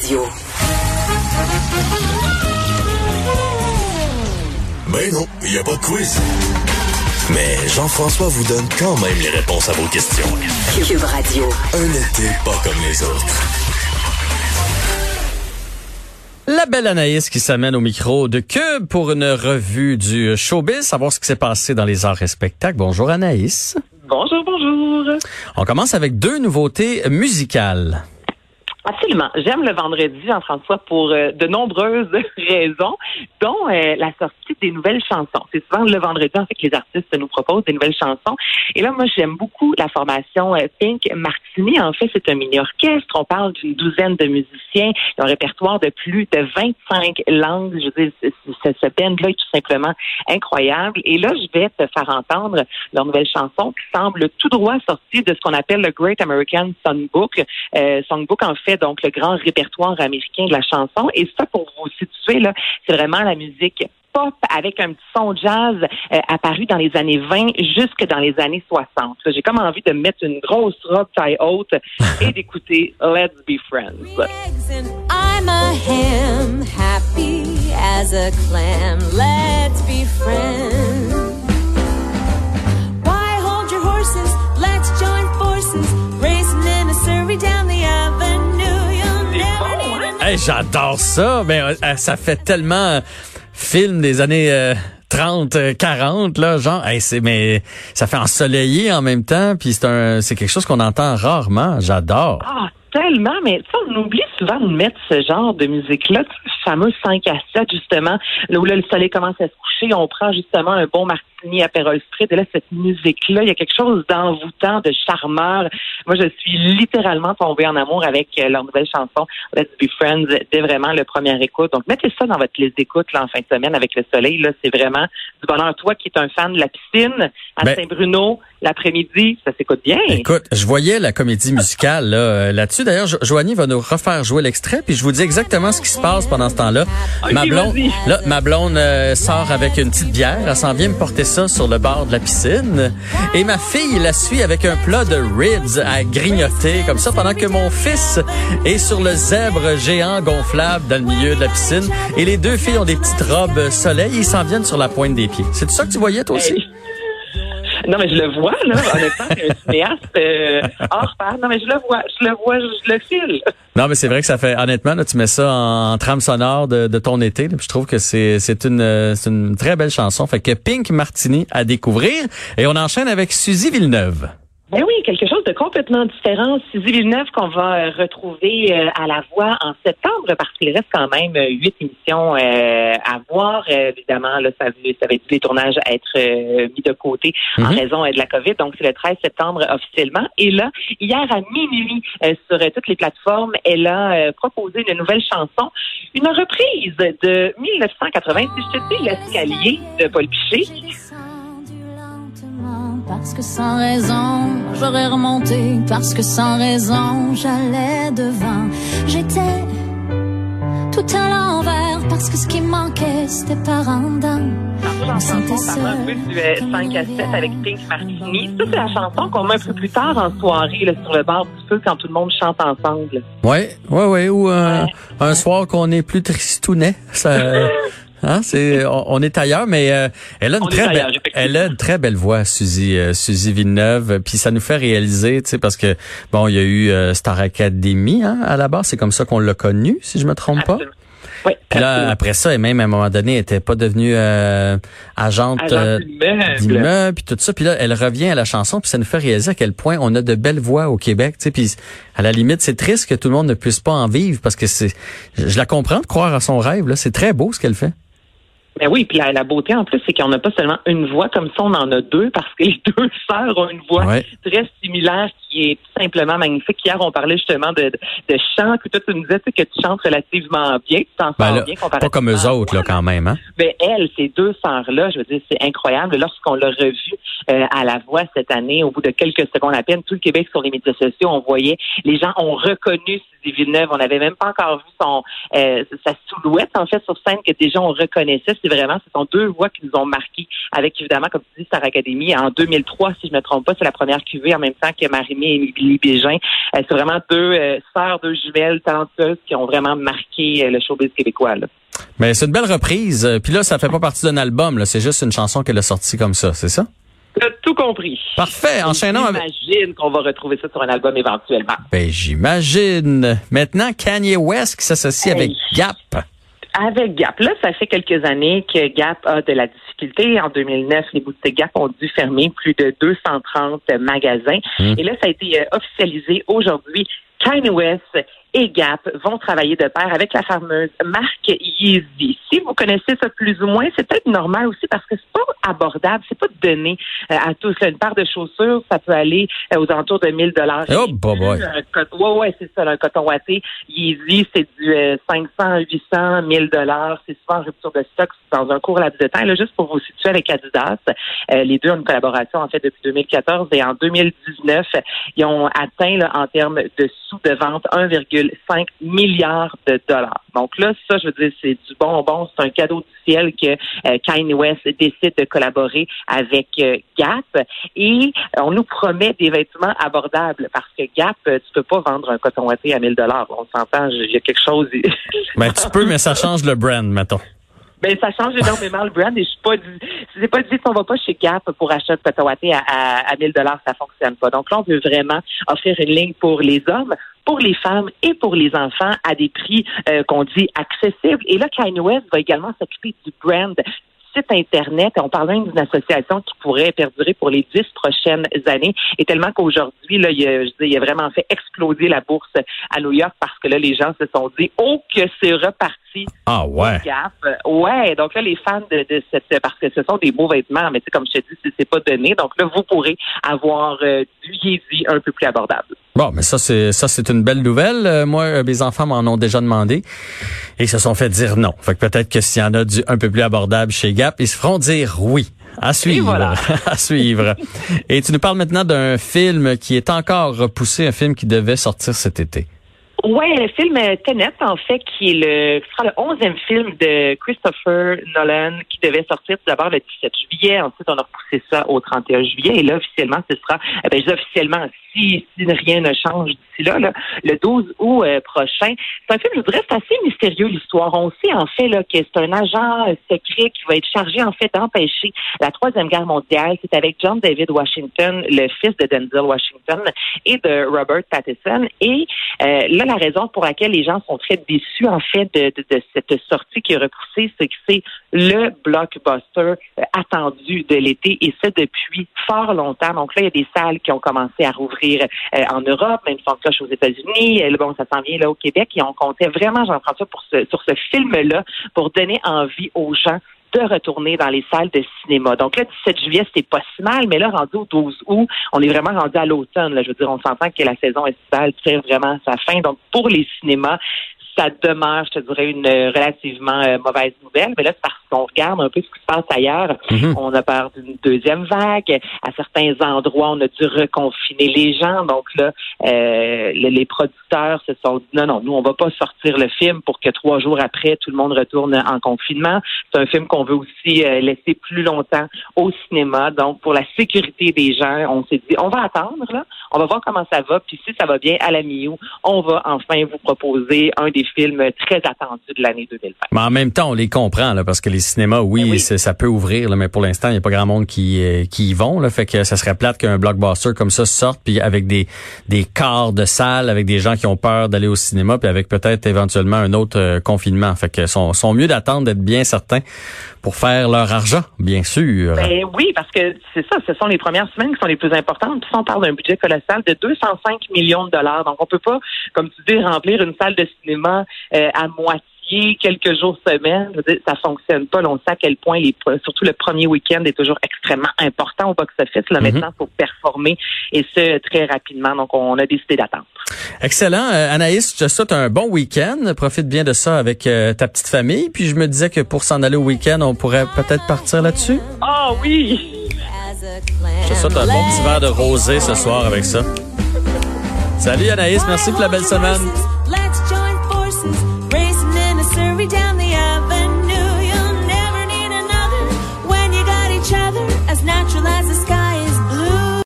Radio. Ben non, il n'y a pas de quiz. Mais Jean-François vous donne quand même les réponses à vos questions. Cube Radio. Un été pas comme les autres. La belle Anaïs qui s'amène au micro de Cube pour une revue du showbiz, savoir ce qui s'est passé dans les arts et spectacles. Bonjour Anaïs. Bonjour, bonjour. On commence avec deux nouveautés musicales. Absolument. J'aime le vendredi, Jean-François, pour euh, de nombreuses raisons, dont euh, la sortie des nouvelles chansons. C'est souvent le vendredi, en fait, que les artistes nous proposent des nouvelles chansons. Et là, moi, j'aime beaucoup la formation euh, Pink Martini. En fait, c'est un mini-orchestre. On parle d'une douzaine de musiciens. un répertoire de plus de 25 langues. Je veux dire, ce, ce band-là est tout simplement incroyable. Et là, je vais te faire entendre leur nouvelle chanson qui semble tout droit sortie de ce qu'on appelle le Great American Songbook. Songbook, en fait, donc le grand répertoire américain de la chanson. Et ça, pour vous situer, là, c'est vraiment la musique pop avec un petit son jazz euh, apparu dans les années 20 jusque dans les années 60. J'ai comme envie de mettre une grosse robe taille haute et d'écouter Let's Be Friends. I'm a happy as a clam. Let's be friends. J'adore ça. Mais euh, ça fait tellement euh, film des années 30, euh, 40 là, genre. Mais ça fait ensoleillé en même temps. Puis c'est un, c'est quelque chose qu'on entend rarement. J'adore. Ah, tellement. Mais ça, on oublie souvent mettre ce genre de musique-là, ce fameux 5 à 7 justement, là où là, le soleil commence à se coucher. On prend justement un bon marquis à Perol Street. Et là, cette musique-là, il y a quelque chose d'envoûtant, de charmeur. Moi, je suis littéralement tombée en amour avec euh, leur nouvelle chanson Let's Be Friends dès vraiment le premier écoute. Donc, mettez ça dans votre liste d'écoute en fin de semaine avec le soleil. Là, c'est vraiment du bonheur. Toi qui es un fan de la piscine à ben Saint-Bruno, l'après-midi, ça s'écoute bien. Écoute, je voyais la comédie musicale là, euh, là-dessus. D'ailleurs, Joanie va nous refaire jouer l'extrait, puis je vous dis exactement ce qui se passe pendant ce temps-là. ma blonde, là, ma blonde euh, sort avec une petite bière. Elle s'en vient me porter ça sur le bord de la piscine. Et ma fille la suit avec un plat de ribs à grignoter, comme ça, pendant que mon fils est sur le zèbre géant gonflable dans le milieu de la piscine. Et les deux filles ont des petites robes soleil et ils s'en viennent sur la pointe des pieds. C'est ça que tu voyais, toi aussi? Non, mais je le vois, là. Honnêtement, c'est un cinéaste euh, hors pair. Non, mais je le vois, je le vois, je le file. Non, mais c'est vrai que ça fait, honnêtement, là, tu mets ça en, trame sonore de, ton été. je trouve que c'est, c'est une, une très belle chanson. Fait que Pink Martini à découvrir. Et on enchaîne avec Suzy Villeneuve. Ben oui, quelque chose de complètement différent. Suzy Villeneuve qu'on va euh, retrouver euh, à la voix en septembre parce qu'il reste quand même euh, huit émissions à voir. évidemment, là, ça, ça va être les tournages à être mis de côté en mhm. raison de la COVID. Donc, c'est le 13 septembre officiellement. Et là, hier à minuit, sur toutes les plateformes, elle a proposé une nouvelle chanson, une reprise de 1980. Si je te dis l'escalier de Paul Piché parce que sans raison, j'aurais remonté, parce que sans raison, j'allais devant. J'étais tout à l'envers, parce que ce qui manquait, c'était par en dedans. On sentait ça. du 5 à 7 avec Pink Martini. Ça, c'est la chanson qu'on met un peu plus tard en soirée, là, sur le bord du feu, quand tout le monde chante ensemble. Oui, oui, oui. Ou un, un soir qu'on est plus tristounet. Ça, Hein, c'est on, est ailleurs, mais euh, elle a une très belle, elle a une très belle voix, Suzy, euh, Suzy Villeneuve. Puis ça nous fait réaliser, tu sais, parce que bon, il y a eu euh, Star Academy hein, à la base, c'est comme ça qu'on l'a connue, si je me trompe pas. Oui, Puis là, après ça, et même à un moment donné, elle était pas devenue euh, agente d'immeuble, puis tout ça. Puis là, elle revient à la chanson, puis ça nous fait réaliser à quel point on a de belles voix au Québec. Tu sais, puis à la limite, c'est triste que tout le monde ne puisse pas en vivre, parce que c'est, je la comprends de croire à son rêve. Là, c'est très beau ce qu'elle fait. Ben oui, puis la, beauté en plus, c'est qu'on n'a pas seulement une voix comme ça, on en a deux parce que les deux sœurs ont une voix très similaire qui est simplement magnifique. Hier, on parlait justement de, de, chant, que toi, tu nous disais que tu chantes relativement bien, tu t'en ben bien Pas comme eux autres, là, quand même, hein? Mais ben, elles, ces deux sœurs-là, je veux dire, c'est incroyable. Lorsqu'on l'a revu euh, à la voix cette année, au bout de quelques secondes à peine, tout le Québec sur les médias sociaux, on voyait, les gens ont reconnu Suzy Villeneuve. On n'avait même pas encore vu son euh, sa silhouette, en fait, sur scène, que déjà on reconnaissait. C'est vraiment, ce sont deux voix qui nous ont marqués avec évidemment, comme tu dis, Star Academy. En 2003, si je me trompe pas, c'est la première cuvée en même temps que Marimé et Émilie Bégin. Euh, c'est vraiment deux euh, sœurs, deux jumelles talentueuses qui ont vraiment marqué euh, le showbiz québécois. Là. Mais c'est une belle reprise. Puis là, ça fait pas partie d'un album. C'est juste une chanson qu'elle a sortie comme ça, c'est ça? Tout compris. Parfait. Enchaînons avec. J'imagine qu'on va retrouver ça sur un album éventuellement. Ben, j'imagine. Maintenant, Kanye West qui s'associe avec Gap. Avec Gap. Là, ça fait quelques années que Gap a de la difficulté. En 2009, les boutiques Gap ont dû fermer plus de 230 magasins. Hum. Et là, ça a été euh, officialisé aujourd'hui. Kanye West et Gap vont travailler de pair avec la fameuse marque Yeezy. Si vous connaissez ça plus ou moins, c'est peut-être normal aussi parce que c'est pas abordable, c'est pas donné euh, à tous. Une paire de chaussures, ça peut aller euh, aux alentours de 1000 dollars. Oh, boy. Ouais, ouais, c'est ça, un coton watté. Yeezy, c'est du 500, 800, 1000 dollars. C'est souvent en rupture de stock dans un court laps de temps. Là, juste pour vous situer avec Adidas, euh, les deux ont une collaboration en fait depuis 2014 et en 2019, ils ont atteint là, en termes de de vente 1,5 milliards de dollars. Donc là, ça, je veux dire, c'est du bonbon, c'est un cadeau du ciel que euh, Kanye West décide de collaborer avec euh, Gap. Et on nous promet des vêtements abordables parce que Gap, euh, tu peux pas vendre un coton à 1000 dollars. On s'entend, il y a quelque chose. ben, tu peux, mais ça change le brand, mettons. Ben, ça change énormément le brand et je suis pas dit, c'est pas dit qu'on va pas chez Gap pour acheter coton à, à, à 1000 dollars, ça fonctionne pas. Donc là, on veut vraiment offrir une ligne pour les hommes, pour les femmes et pour les enfants à des prix euh, qu'on dit accessibles. Et là, Kanye West va également s'occuper du brand site Internet. On parle même d'une association qui pourrait perdurer pour les dix prochaines années. Et tellement qu'aujourd'hui, là, il a, je dis, il a vraiment fait exploser la bourse à New York parce que là, les gens se sont dit, oh, que c'est reparti. Ah ouais. Ouais. Donc là, les fans de, de, cette, parce que ce sont des beaux vêtements, mais tu sais, comme je te dis, c'est pas donné. Donc là, vous pourrez avoir euh, du Yeezy un peu plus abordable. Bon, mais ça c'est ça c'est une belle nouvelle. Euh, moi, euh, mes enfants m'en ont déjà demandé et se sont fait dire non. Fait que peut-être que s'il y en a du un peu plus abordable chez Gap, ils se feront dire oui. À suivre. à suivre. Et tu nous parles maintenant d'un film qui est encore repoussé, un film qui devait sortir cet été. Oui, le film Tenet, en fait, qui est le, qui sera le onzième film de Christopher Nolan, qui devait sortir tout d'abord le 17 juillet. Ensuite, on a repoussé ça au 31 juillet. Et là, officiellement, ce sera, eh ben, officiellement, si, si rien ne change d'ici là, le 12 août euh, prochain. C'est un film, je dirais, c'est assez mystérieux, l'histoire. On sait, en fait, là, que c'est un agent secret qui va être chargé, en fait, d'empêcher la Troisième Guerre mondiale. C'est avec John David Washington, le fils de Denzel Washington et de Robert Pattinson. Et euh, là, la raison pour laquelle les gens sont très déçus, en fait, de, de, cette sortie qui est repoussée, c'est que c'est le blockbuster euh, attendu de l'été et ça depuis fort longtemps. Donc là, il y a des salles qui ont commencé à rouvrir euh, en Europe, même sans cloche aux États-Unis. Bon, ça s'en vient là au Québec et on comptait vraiment, Jean-François, pour ce, sur ce film-là pour donner envie aux gens de retourner dans les salles de cinéma. Donc là, 17 juillet, c'était pas si mal, mais là, rendu au 12 août, on est vraiment rendu à l'automne. Je veux dire, on s'entend que la saison estivale tire vraiment sa fin. Donc, pour les cinémas, ça demeure, je te dirais, une relativement euh, mauvaise nouvelle. Mais là, c'est qu'on regarde un peu ce qui se passe ailleurs. Mhm. On a peur d'une deuxième vague. À certains endroits, on a dû reconfiner les gens. Donc là, euh, les producteurs se sont dit non, non, nous, on va pas sortir le film pour que trois jours après, tout le monde retourne en confinement. C'est un film qu'on veut aussi euh, laisser plus longtemps au cinéma. Donc, pour la sécurité des gens, on s'est dit, on va attendre, là. On va voir comment ça va. Puis si ça va bien à la mi on va enfin vous proposer un des films très attendus de l'année 2020. Mais en même temps, on les comprend, là, parce que les cinémas, oui, ben ça peut ouvrir, là, mais pour l'instant, il n'y a pas grand monde qui, euh, qui y vont. Là, fait que ça serait plate qu'un blockbuster comme ça sorte, puis avec des, des quarts de salle, avec des gens qui ont peur d'aller au cinéma, puis avec peut-être éventuellement un autre euh, confinement. Fait que sont, sont mieux d'attendre d'être bien certains pour faire leur argent, bien sûr. Ben oui, parce que c'est ça, ce sont les premières semaines qui sont les plus importantes. Puis on parle d'un budget colossal de 205 millions de dollars. Donc on peut pas, comme tu dis, remplir une salle de cinéma euh, à moitié quelques jours, semaines, ça fonctionne pas. on sait à quel point, les, surtout le premier week-end est toujours extrêmement important au box-office. Là, mm-hmm. maintenant, pour performer et ce, très rapidement. Donc, on a décidé d'attendre. Excellent. Euh, Anaïs, je te souhaite un bon week-end. Profite bien de ça avec euh, ta petite famille. Puis je me disais que pour s'en aller au week-end, on pourrait peut-être partir là-dessus. Ah oui! Je te souhaite un bon petit verre de rosé ce soir avec ça. Salut Anaïs, merci pour la belle semaine.